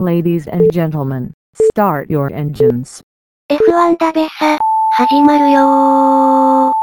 Ladies and gentlemen, start your engines. F1 ダベサ、始まるよー。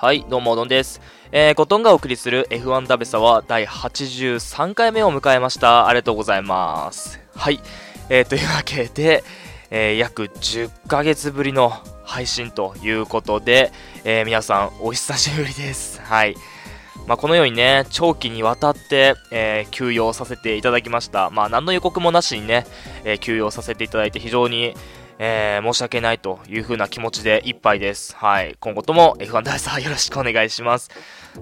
はい、どうも、どんです。えー、コトンがお送りする F1 ダベサは第83回目を迎えました。ありがとうございます。はい、えー、というわけで、えー約10ヶ月ぶりの配信ということで、えー皆さん、お久しぶりです。はい。まあ、このようにね、長期にわたって、えー休養させていただきました。まあ、何の予告もなしにね、えー休養させていただいて非常に、えー申し訳ないという風な気持ちでいっぱいです。はい。今後とも F1 ダイサーよろしくお願いします。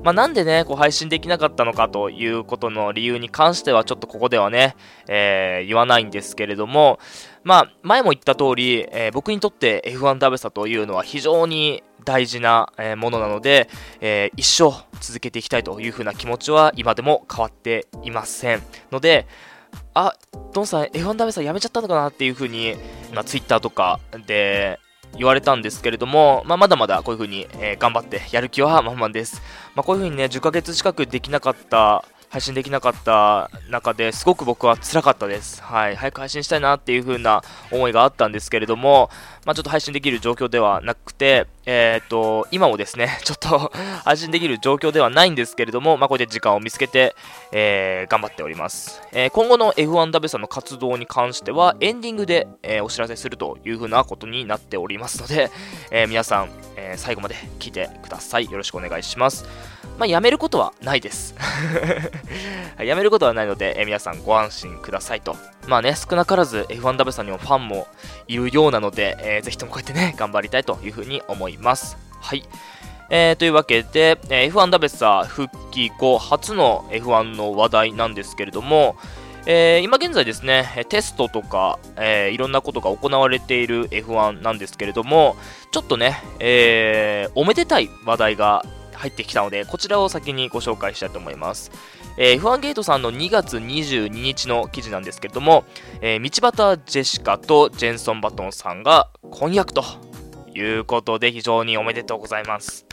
まあ、なんでね、こう配信できなかったのかということの理由に関してはちょっとここではね、えー言わないんですけれども、まあ、前も言った通り、えー僕にとって F1 ダベサというのは非常に大事な、ものなので、えー一生続けていきたいという風な気持ちは今でも変わっていません。ので、あ、ドンさん F1 ダベサやめちゃったのかなっていう風に、まあ、Twitter とかで言われたんですけれども、まあ、まだまだこういう風に、えー頑張ってやる気は満々です。まあ、こういう風にね、10ヶ月近くできなかった、配信できなかった中ですごく僕は辛かったです。はい。早く配信したいなっていう風な思いがあったんですけれども、まあ、ちょっと配信できる状況ではなくて、えっ、と、今もですね、ちょっと 配信できる状況ではないんですけれども、まあ、こうやって時間を見つけて、えー頑張っております。えー今後の F1 ダベさんの活動に関しては、エンディングで、えお知らせするという風なことになっておりますので、え皆さん、え最後まで聞いてください。よろしくお願いします。まあ、やめることはないです。はいやめることはないので、えー皆さんご安心くださいと。まあね、少なからず F1 ダベさんにもファンもいるようなので、えーぜひともこうやってね、頑張りたいというふうに思います。はい。えーというわけで、えー F1 ダベサ復帰後初の F1 の話題なんですけれども、えー今現在ですね、えーテストとか、えーいろんなことが行われている F1 なんですけれども、ちょっとね、えーおめでたい話題が入ってきたので、こちらを先にご紹介したいと思います。えー F1 ゲートさんの2月22日の記事なんですけれども、えー道端ジェシカとジェンソン・バトンさんが婚約ということで非常におめでとうございます。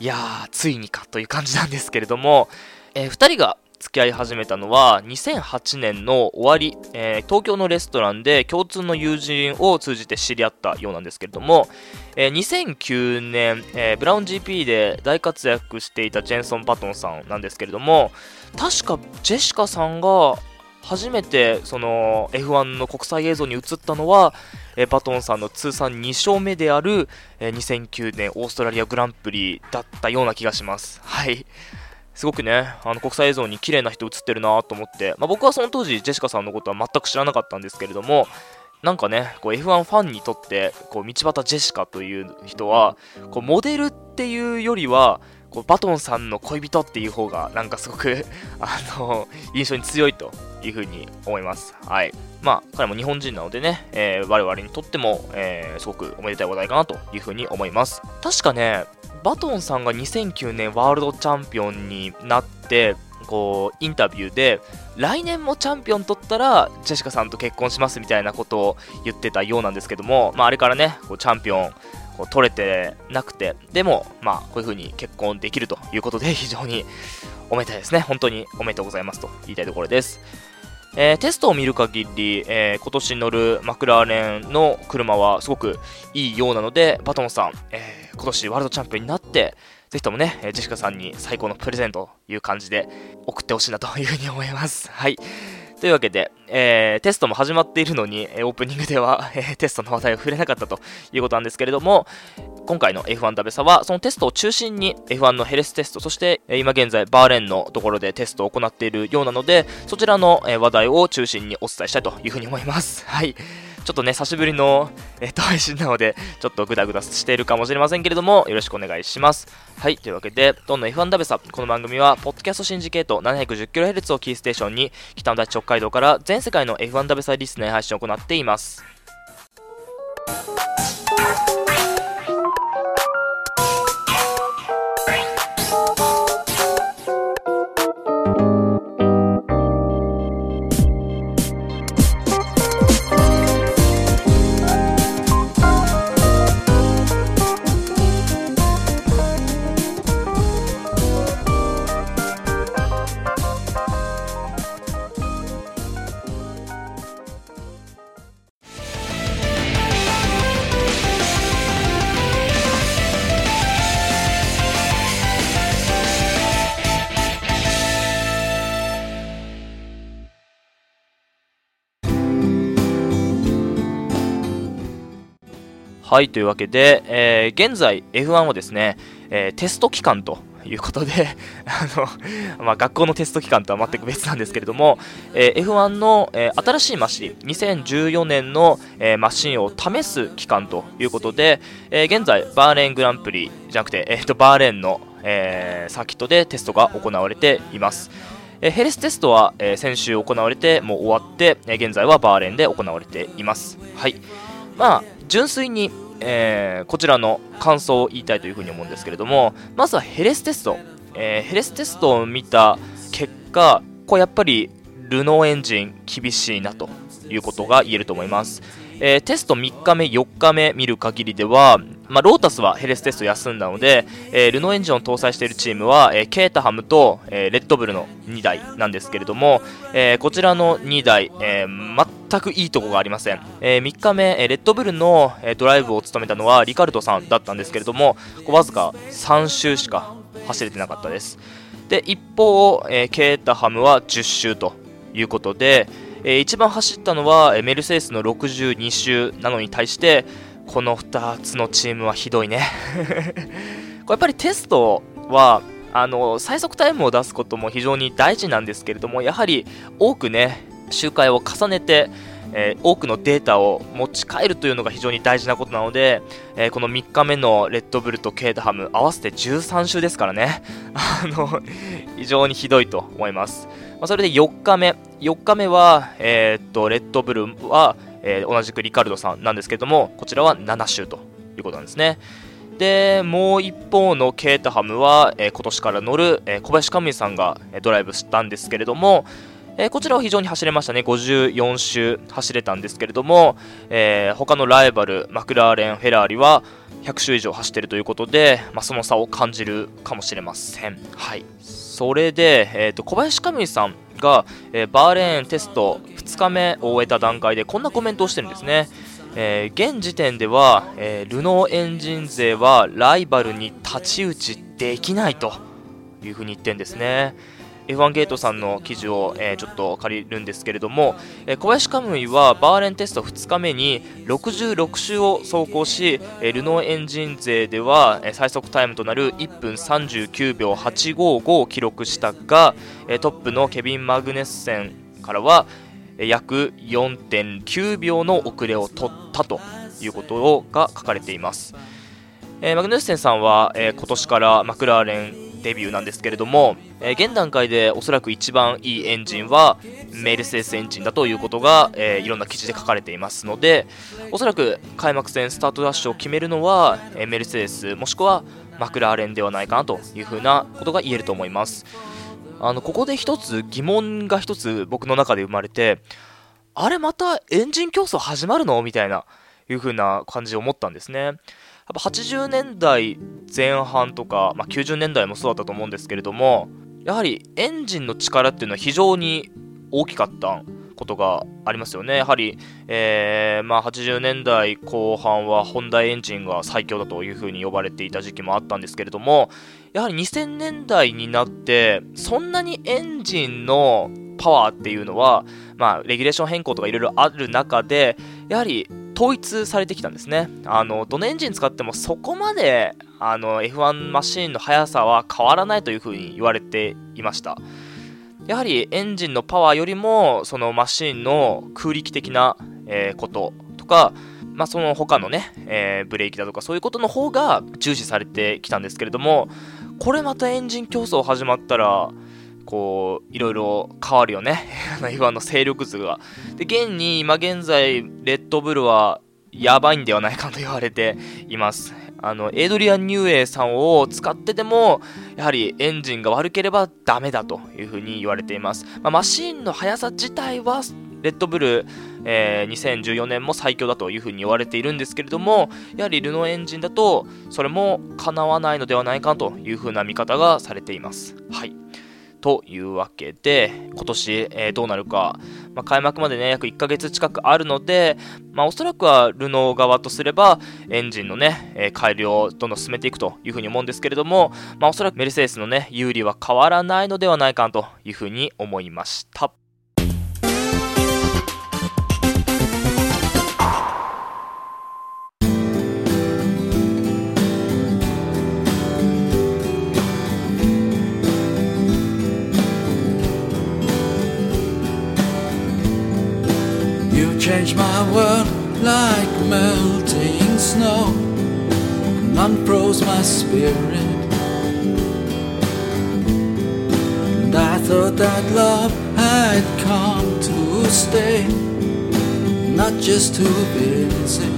いやー、ついにかという感じなんですけれども、え2人が付き合い始めたのは2008年の終わり、えー東京のレストランで共通の友人を通じて知り合ったようなんですけれども、えー2009年、えーブラウン GP で大活躍していたジェンソン・バトンさんなんですけれども確かジェシカさんが初めてその F1 の国際映像に映ったのは、バトンさんの通算2勝目である、え2009年オーストラリアグランプリだったような気がします。はい。すごくね、あの国際映像に綺麗な人映ってるなと思って、まあ、僕はその当時、ジェシカさんのことは全く知らなかったんですけれども、なんかね、F1 ファンにとって、こう道端ジェシカという人は、こうモデルっていうよりは、こうバトンさんの恋人っていう方が、なんかすごく あの印象に強いというふうに思います。はい。まあ、彼も日本人なのでね、えー我々にとっても、えーすごくおめでたい話題かなというふうに思います。確かね、バトンさんが2009年ワールドチャンピオンになって、こう、インタビューで、来年もチャンピオン取ったら、ジェシカさんと結婚しますみたいなことを言ってたようなんですけども、まあ、あれからね、こうチャンピオン、こう取れてなくて、でも、まあ、こういう風に結婚できるということで、非常におめでたいですね。本当におめでとうございますと言いたいところです。えーテストを見る限り、えー今年乗るマクラーレンの車はすごくいいようなので、バトンさん、えー今年ワールドチャンピオンになって、ぜひともね、ジェシカさんに最高のプレゼントという感じで送ってほしいなというふうに思います。はい。というわけで、えーテストも始まっているのに、オープニングでは、えーテストの話題を触れなかったということなんですけれども、今回の F1 ダベサは、そのテストを中心に F1 のヘレステスト、そして、今現在バーレーンのところでテストを行っているようなので、そちらの、話題を中心にお伝えしたいというふうに思います。はい。ちょっとね、久しぶりの、えっと配信なので、ちょっとグダグダしているかもしれませんけれども、よろしくお願いします。はい、というわけで、どんどん F1 ダベサ、この番組は、ポッドキャストシンジケート 710kHz をキーステーションに、北の大地北海道から全世界の F1 ダベサリスナー配信を行っています。はい、というわけで、えー現在 F1 はですね、えーテスト期間ということで、あの、まあ、学校のテスト期間とは全く別なんですけれども、えー F1 の、えー新しいマシン、2014年の、えーマシンを試す期間ということで、え現在、バーレーングランプリじゃなくて、えーとバーレーンの、えサーキットでテストが行われています。えヘレステストは、え先週行われてもう終わって、え現在はバーレーンで行われています。はい。まあ、純粋に、えーこちらの感想を言いたいというふうに思うんですけれども、まずはヘレステスト。えーヘレステストを見た結果、これやっぱりルノーエンジン厳しいなということが言えると思います。えーテスト3日目、4日目見る限りでは、まあ、ロータスはヘレステスト休んだので、えールノーエンジンを搭載しているチームは、えケータハムと、えレッドブルの2台なんですけれども、えこちらの2台、えー全くいいとこがありません、え3日目、えレッドブルの、えドライブを務めたのはリカルドさんだったんですけれどもこわずか3周しか走れてなかったです。で一方、えーケータハムは10周ということで、えー一番走ったのはえーメルセデスの62周なのに対してこの2つのチームはひどいね。これやっぱりテストはあの最速タイムを出すことも非常に大事なんですけれどもやはり多くね周回を重ねて、えー多くのデータを持ち帰るというのが非常に大事なことなので、えーこの3日目のレッドブルとケータハム合わせて13周ですからね。あの非常にひどいと思います、まあ、それで4日目。4日目は、えーっとレッドブルは、え同じくリカルドさんなんですけどもこちらは7周ということなんですね。でもう一方のケータハムは、え今年から乗る、え小林カムイさんが、ドライブしたんですけれども、えーこちらは非常に走れましたね。54周走れたんですけれども、えー他のライバルマクラーレンフェラーリは100周以上走っているということで、まあ、その差を感じるかもしれません。はい。それで、えーと小林カムイさんが、えーバーレーンテスト2日目を終えた段階でこんなコメントをしてるんですね。えー現時点では、えールノーエンジン勢はライバルに太刀打ちできないというふうに言ってるんですね。F1 ゲートさんの記事を、えーちょっと借りるんですけれども、えー小林カムイはバーレンテスト2日目に66周を走行し、えールノーエンジン勢では、えー最速タイムとなる1分39秒855を記録したが、えートップのケビン・マグネッセンからは、えー約4.9秒の遅れを取ったということが書かれています。えーマグヌッセンさんは、えー今年からマクラーレンデビューなんですけれども、えー現段階でおそらく一番いいエンジンはメルセデスエンジンだということが、えーいろんな記事で書かれていますのでおそらく開幕戦スタートダッシュを決めるのは、えーメルセデスもしくはマクラーレンではないかなというふうなことが言えると思いますあのここで一つ疑問が一つ僕の中で生まれてあれまたエンジン競争始まるの？みたいないう風な感じで思ったんですね。やっぱ80年代前半とか、まあ、90年代もそうだったと思うんですけれどもやはりエンジンの力っていうのは非常に大きかったことがありますよね。やはり、えーまあ、80年代後半はホンダエンジンが最強だというふうに呼ばれていた時期もあったんですけれどもやはり2000年代になってそんなにエンジンのパワーっていうのは、まあ、レギュレーション変更とかいろいろある中でやはり統一されてきたんですね。あのどのエンジン使ってもそこまであの F1 マシーンの速さは変わらないというふうに言われていました。やはりエンジンのパワーよりもそのマシーンの空力的な、えーこととか、まあ、その他のね、えーブレーキだとかそういうことの方が重視されてきたんですけれどもこれまたエンジン競争始まったらこういろいろ変わるよね。F1 の勢力図が。で現に今現在レッドブルはやばいんではないかと言われています。あのエイドリアン・ニューエイさんを使ってでもやはりエンジンが悪ければダメだというふうに言われています、まあマシンの速さ自体はレッドブル、えー2014年も最強だというふうに言われているんですけれどもやはりルノーエンジンだとそれも叶わないのではないかというふうな見方がされています。はい。というわけで、今年、えーどうなるか、まあ、開幕までね、約1ヶ月近くあるので、まあ、おそらくはルノー側とすれば、エンジンのね、えー改良をどんどん進めていくというふうに思うんですけれども、まあ、おそらくメルセデスのね、有利は変わらないのではないかというふうに思いました。Change my world like melting snow and unfroze my spirit. And I thought that love had come to stay, not just to visit.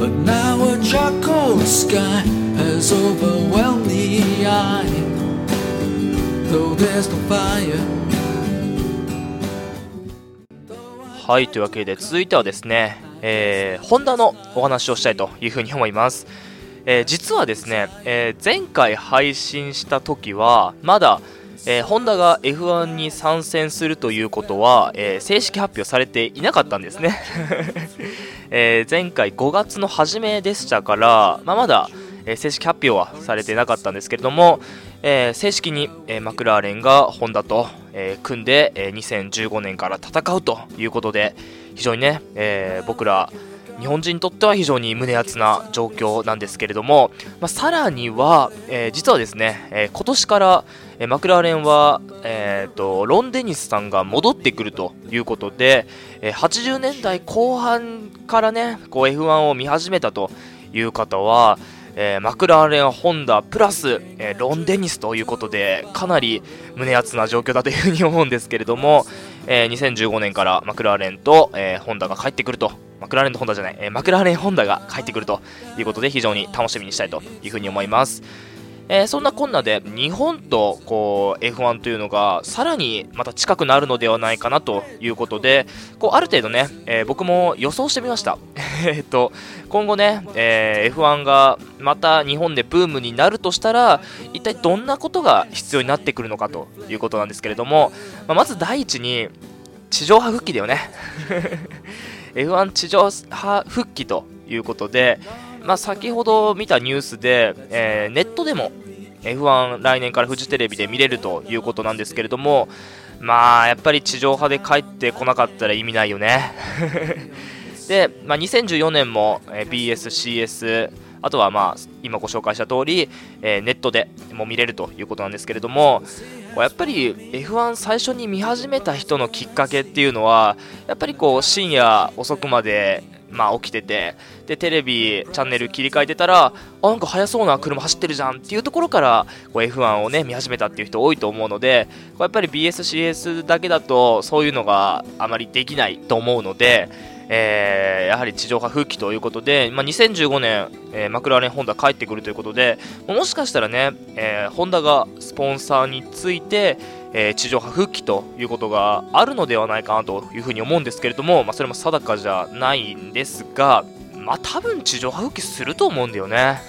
But now a dark charcoal sky has overwhelmed the eye, though there's no fire. はい、というわけで続いてはですね、えー、ホンダのお話をしたいというふうに思います。えー実はですね、えー前回配信した時は、まだ、えーホンダが F1 に参戦するということは、えー正式発表されていなかったんですね。えー前回5月の初めでしたから、まあ、まだ、え正式発表はされてなかったんですけれども、えー正式に、えーマクラーレンがホンダと、えー組んで、え2015年から戦うということで非常にね、え僕ら日本人にとっては非常に胸熱な状況なんですけれども、まあ、さらには、えー実はですね、えー今年から、えーマクラーレンは、えーとロン・デニスさんが戻ってくるということで、え80年代後半からねこう F1 を見始めたという方は、えーマクラーレン、ホンダプラス、えーロン・デニスということでかなり胸熱な状況だというふうに思うんですけれども、えー2015年からマクラーレンと、えーホンダが帰ってくるとマクラーレンとホンダじゃない、えーマクラーレン、ホンダが帰ってくるということで非常に楽しみにしたいというふうに思います。えーそんなこんなで日本とこう F1 というのがさらにまた近くなるのではないかなということでこうある程度ね、えー僕も予想してみました。えっと今後ね、えー F1 がまた日本でブームになるとしたら一体どんなことが必要になってくるのかということなんですけれども、まあまず第一に地上波復帰だよね。F1 地上波復帰ということで、まあ、先ほど見たニュースで、えーネットでも F1 来年からフジテレビで見れるということなんですけれどもまあやっぱり地上波で帰ってこなかったら意味ないよね。で、まあ、2014年も、BS、CS あとはまあ今ご紹介した通り、えーネットでも見れるということなんですけれどもやっぱり F1 最初に見始めた人のきっかけっていうのはやっぱりこう深夜遅くまでまあ起きててでテレビチャンネル切り替えてたらあなんか速そうな車走ってるじゃんっていうところからこう F1 をね見始めたっていう人多いと思うのでこうやっぱり BSCS だけだとそういうのがあまりできないと思うので、えーやはり地上波復帰ということで、まあ、2015年、えーマクラーレン・ホンダ帰ってくるということでもしかしたらね、えーホンダがスポンサーについて、えー地上波復帰ということがあるのではないかなというふうに思うんですけれども、まあ、それも定かじゃないんですが、まあ、多分地上波復帰すると思うんだよね。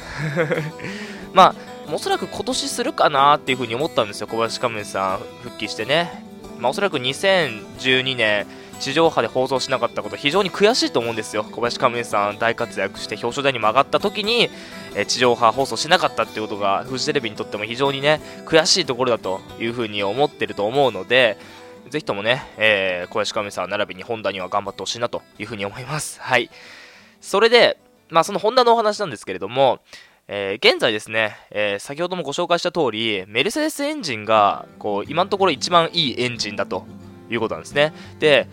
まあおそらく今年するかなっていうふうに思ったんですよ、小林カメさん復帰してね。まあ、おそらく2012年、地上波で放送しなかったこと、非常に悔しいと思うんですよ、小林カメさん大活躍して表彰台にも上がった時に、えー地上波放送しなかったっていうことが、フジテレビにとっても非常にね、悔しいところだというふうに思ってると思うので、ぜひともね、えー小林カメさん並びにホンダには頑張ってほしいなというふうに思います。はい。それで、まあ、そのホンダのお話なんですけれども、えー現在ですね、えー先ほどもご紹介した通り、メルセデスエンジンが、こう、今のところ一番いいエンジンだということなんですね。で、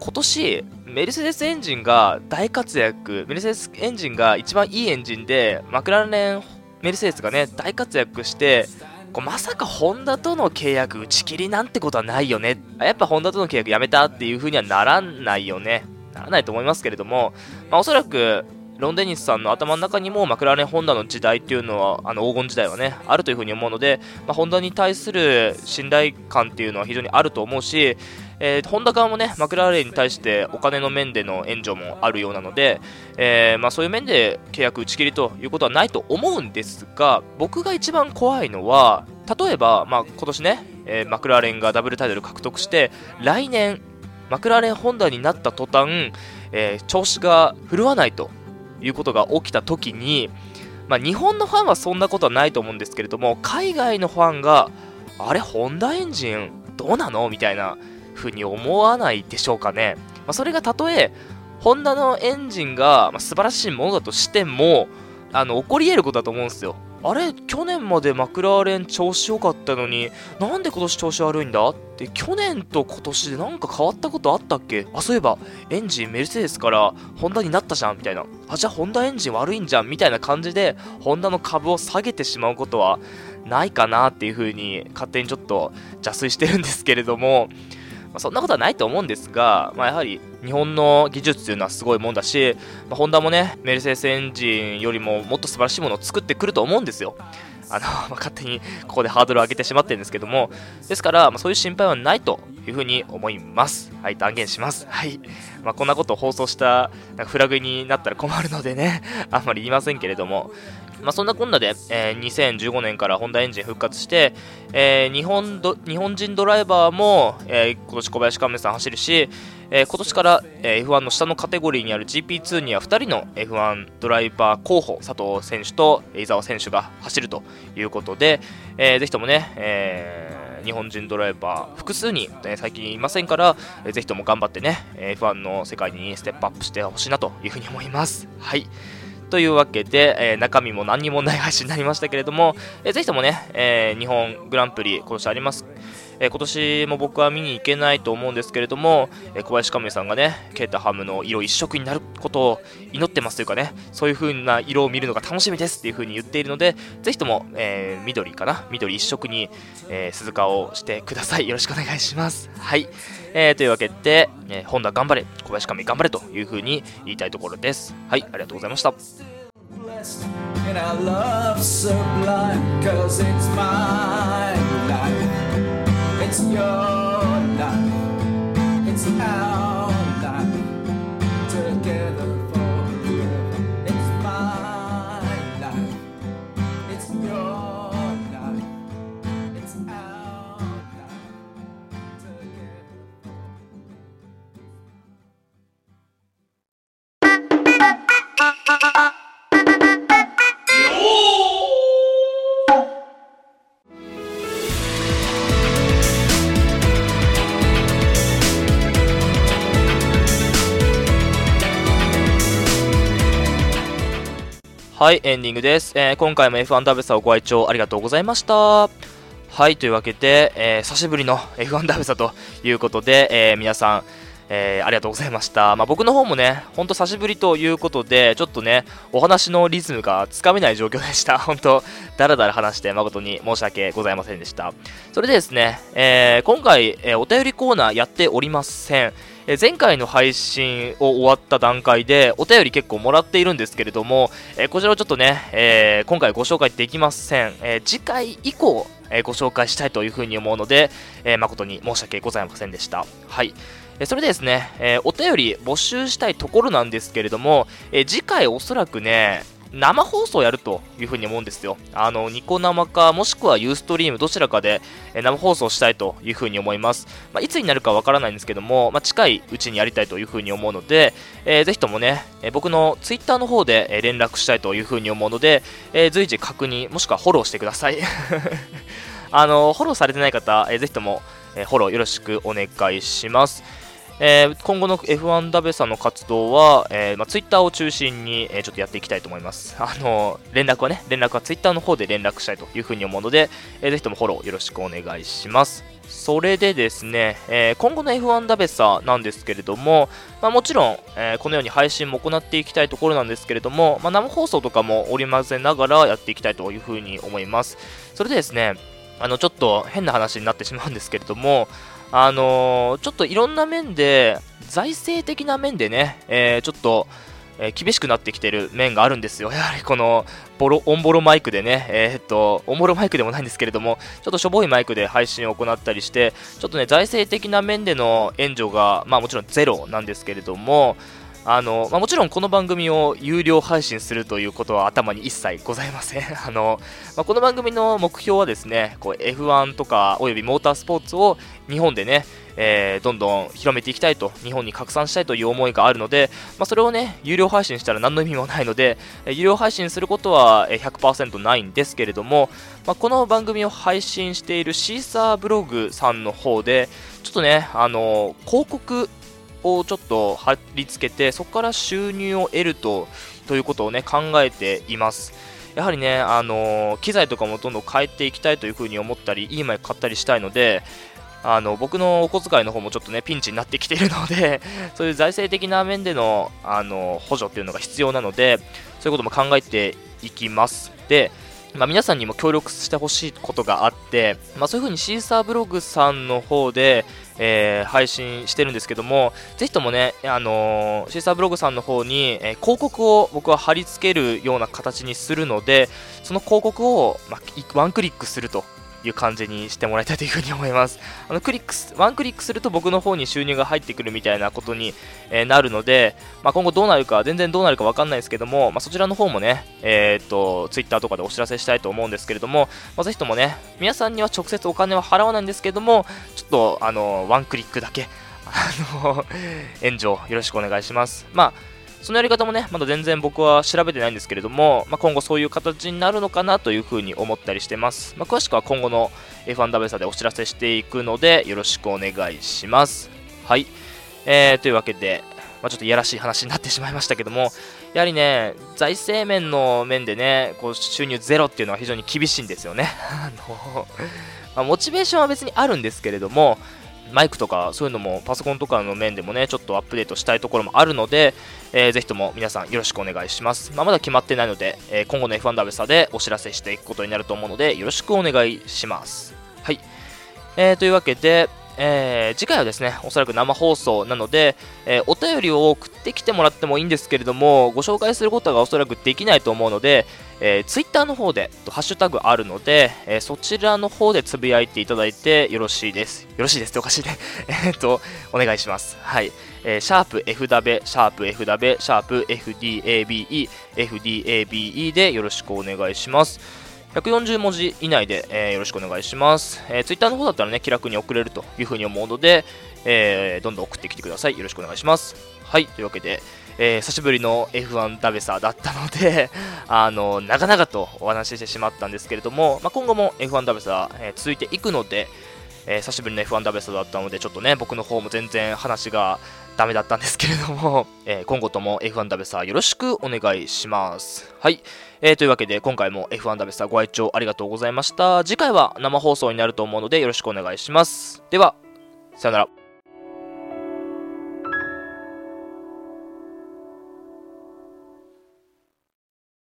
今年、メルセデスエンジンが大活躍、メルセデスエンジンが一番いいエンジンで、マクラーレン、メルセデスがね、大活躍して、こうまさかホンダとの契約打ち切りなんてことはないよね。やっぱホンダとの契約やめたっていう風にはならないよね。ならないと思いますけれども、まあ、おそらくロン・デニスさんの頭の中にもマクラーレン・ホンダの時代っていうのはあの黄金時代はねあるというふうに思うので、まあ、ホンダに対する信頼感っていうのは非常にあると思うし、えーホンダ側もねマクラーレンに対してお金の面での援助もあるようなので、えーまあ、そういう面で契約打ち切りということはないと思うんですが僕が一番怖いのは例えば、まあ、今年ね、えーマクラーレンがダブルタイトル獲得して来年マクラーレン・ホンダになった途端、えー調子が振るわないと。いうことが起きた時に、まあ、日本のファンはそんなことはないと思うんですけれども海外のファンがあれホンダエンジンどうなの？みたいな風に思わないでしょうかね、まあ、それがたとえホンダのエンジンがまあ素晴らしいものだとしてもあの起こり得ることだと思うんですよ。あれ去年までマクラーレン調子良かったのになんで今年調子悪いんだ？って去年と今年でなんか変わったことあったっけ？あそういえばエンジンメルセデスからホンダになったじゃんみたいな。あじゃあホンダエンジン悪いんじゃん？みたいな感じでホンダの株を下げてしまうことはないかなっていう風に勝手にちょっと邪推してるんですけれどもまあ、そんなことはないと思うんですが、まあ、やはり日本の技術というのはすごいもんだし、まあ、ホンダもね、メルセデスエンジンよりももっと素晴らしいものを作ってくると思うんですよ。あの、ま、勝手にここでハードルを上げてしまってるんですけども、ですから、まあ、そういう心配はないというふうに思います。はい、断言します。はい。まあ、こんなことを放送したフラグになったら困るのでね、あんまり言いませんけれども、まあ、そんなこんなで、えー、2015年からホンダエンジン復活して、えー、日本ど日本人ドライバーも、えー、今年小林亀さん走るし、えー、今年から、えー、F1 の下のカテゴリーにある GP2 には2人の F1 ドライバー候補佐藤選手と伊沢選手が走るということで、えー、ぜひともね、えー、日本人ドライバー複数に、えー、最近いませんから、えー、ぜひとも頑張ってね F1 の世界にステップアップしてほしいなというふうに思います。はいというわけで、えー、中身も何にもない配信になりましたけれども、えー、ぜひともね、えー、日本グランプリ今年ありますえー、今年も僕は見に行けないと思うんですけれども、えー、小林亀さんがね、ケータハムの色一色になることを祈ってますというかね、そういう風な色を見るのが楽しみですっていう風に言っているので、ぜひとも、えー、緑かな、緑一色に、え鈴鹿をしてください。よろしくお願いします。はい。えー、というわけで、えー、ホンダ頑張れ、小林亀頑張れという風に言いたいところです。はい、ありがとうございました。And I love sublime, cause it's my life. It's your life. It's our はい、エンディングです。えー、今回も F1 ダベサをご愛聴ありがとうございました。はい、というわけで、えー、久しぶりの F1 ダベサということで、えー、皆さん、えー、ありがとうございました。まあ、僕の方もね、ほんと久しぶりということで、ちょっとね、お話のリズムがつかめない状況でした。本当だらだら話して誠に申し訳ございませんでした。それでですね、えー、今回、えー、お便りコーナーやっておりません。え前回の配信を終わった段階でお便り結構もらっているんですけれども、えこちらをちょっとね、えー、今回ご紹介できません。え次回以降、えご紹介したいというふうに思うので、え誠に申し訳ございませんでした。はい。それでですね、えお便り募集したいところなんですけれども、え次回おそらくね、生放送やるというふうに思うんですよ。あの、ニコ生か、もしくはユーストリーム、どちらかで生放送したいというふうに思います。まあ、いつになるかわからないんですけども、まあ、近いうちにやりたいというふうに思うので、えー、ぜひともね、え僕のツイッターの方で連絡したいというふうに思うので、えー、随時確認、もしくはフォローしてください。あの、フォローされてない方、えー、ぜひとも、えフォローよろしくお願いします。えー、今後の F1 ダベさんの活動は、えーまあ、ツイッターを中心に、えー、ちょっとやっていきたいと思います。あの連絡はね、連絡はツイッターの方で連絡したいというふうに思うので、えー、ぜひともフォローよろしくお願いします。それでですね、えー、今後の F1 ダベサなんですけれども、まあ、もちろん、えー、このように配信も行っていきたいところなんですけれども、まあ、生放送とかも織り交ぜながらやっていきたいというふうに思います。それでですね、あのちょっと変な話になってしまうんですけれども、あのー、ちょっといろんな面で、財政的な面でね、えー、ちょっと、えー、厳しくなってきてる面があるんですよ。やはりこのボロ、オンボロマイクでね、えー、っと、オンボロマイクでもないんですけれども、ちょっとしょぼいマイクで配信を行ったりして、ちょっとね、財政的な面での援助が、まあもちろんゼロなんですけれども、あの、まあ、もちろんこの番組を有料配信するということは頭に一切ございません。あの、まあ、この番組の目標はですね、F1 とかおよびモータースポーツを日本でね、えー、どんどん広めていきたいと、日本に拡散したいという思いがあるので、まあ、それをね、有料配信したら何の意味もないので、有料配信することは100%ないんですけれども、まあ、この番組を配信しているシーサーブログさんの方で、ちょっとね、あの広告をちょっと貼り付けてそこから収入を得るとということをね考えています。やはりね、あの機材とかもどんどん変えていきたいというふうに思ったり、いいマイク買ったりしたいので、あの僕のお小遣いの方もちょっとねピンチになってきているので そういう財政的な面でのあの補助っていうのが必要なのでそういうことも考えていきますでまあ、皆さんにも協力してほしいことがあって、まあ、そういうふうにシーサーブログさんの方で、えー、配信してるんですけども、ぜひともね、あのー、シーサーブログさんの方に、えー、広告を僕は貼り付けるような形にするので、その広告を、まあ、ワンクリックすると。いう感じにしてもらいたいというふうに思います。あのクリックワンクリックすると僕の方に収入が入ってくるみたいなことに、え、なるので、まあ、今後どうなるか、全然どうなるか分かんないですけども、まあ、そちらの方もね、えー、っと、Twitter とかでお知らせしたいと思うんですけれども、まあ、ぜひともね、皆さんには直接お金は払わないんですけども、ちょっと、あの、ワンクリックだけ、あの、援助よろしくお願いします。まあそのやり方もね、まだ全然僕は調べてないんですけれども、まあ、今後そういう形になるのかなというふうに思ったりしてます。まあ、詳しくは今後の F1 ダベサでお知らせしていくので、よろしくお願いします。はい。えー、というわけで、まあ、ちょっといやらしい話になってしまいましたけども、やはりね、財政面の面でね、こう収入ゼロっていうのは非常に厳しいんですよね。あのま、モチベーションは別にあるんですけれども、マイクとかそういうのもパソコンとかの面でもね、ちょっとアップデートしたいところもあるので、えー、ぜひとも皆さんよろしくお願いします。まあ、まだ決まってないので、えー、今後の F1 ダブサでお知らせしていくことになると思うので、よろしくお願いします。はい。えー、というわけで、えー、次回はですね、おそらく生放送なので、えー、お便りを送ってきてもらってもいいんですけれども、ご紹介することがおそらくできないと思うので、えー、Twitter の方で、ハッシュタグあるので、えー、そちらの方でつぶやいていただいてよろしいです。よろしいですっておかしいね。えっと、お願いします。はい。えー、シャープ F ダベ、シャープ F ダベ、シャープ FDABE、FDABE でよろしくお願いします。140文字以内で、えー、よろしくお願いします。えー、Twitter の方だったらね、気楽に送れるというふうに思うので、えー、どんどん送ってきてください。よろしくお願いします。はい、というわけで、えー、久しぶりの F1 ダベサーだったので あの、長々とお話ししてしまったんですけれども、まあ、今後も F1 ダベサー、えー、続いていくので、えー、久しぶりの F1 ダベサーだったので、ちょっとね、僕の方も全然話がダメだったんですけれども、えー、今後とも F1 ダベサーよろしくお願いします。はい。えー、というわけで、今回も F1 ダベサーご愛聴ありがとうございました。次回は生放送になると思うので、よろしくお願いします。では、さよなら。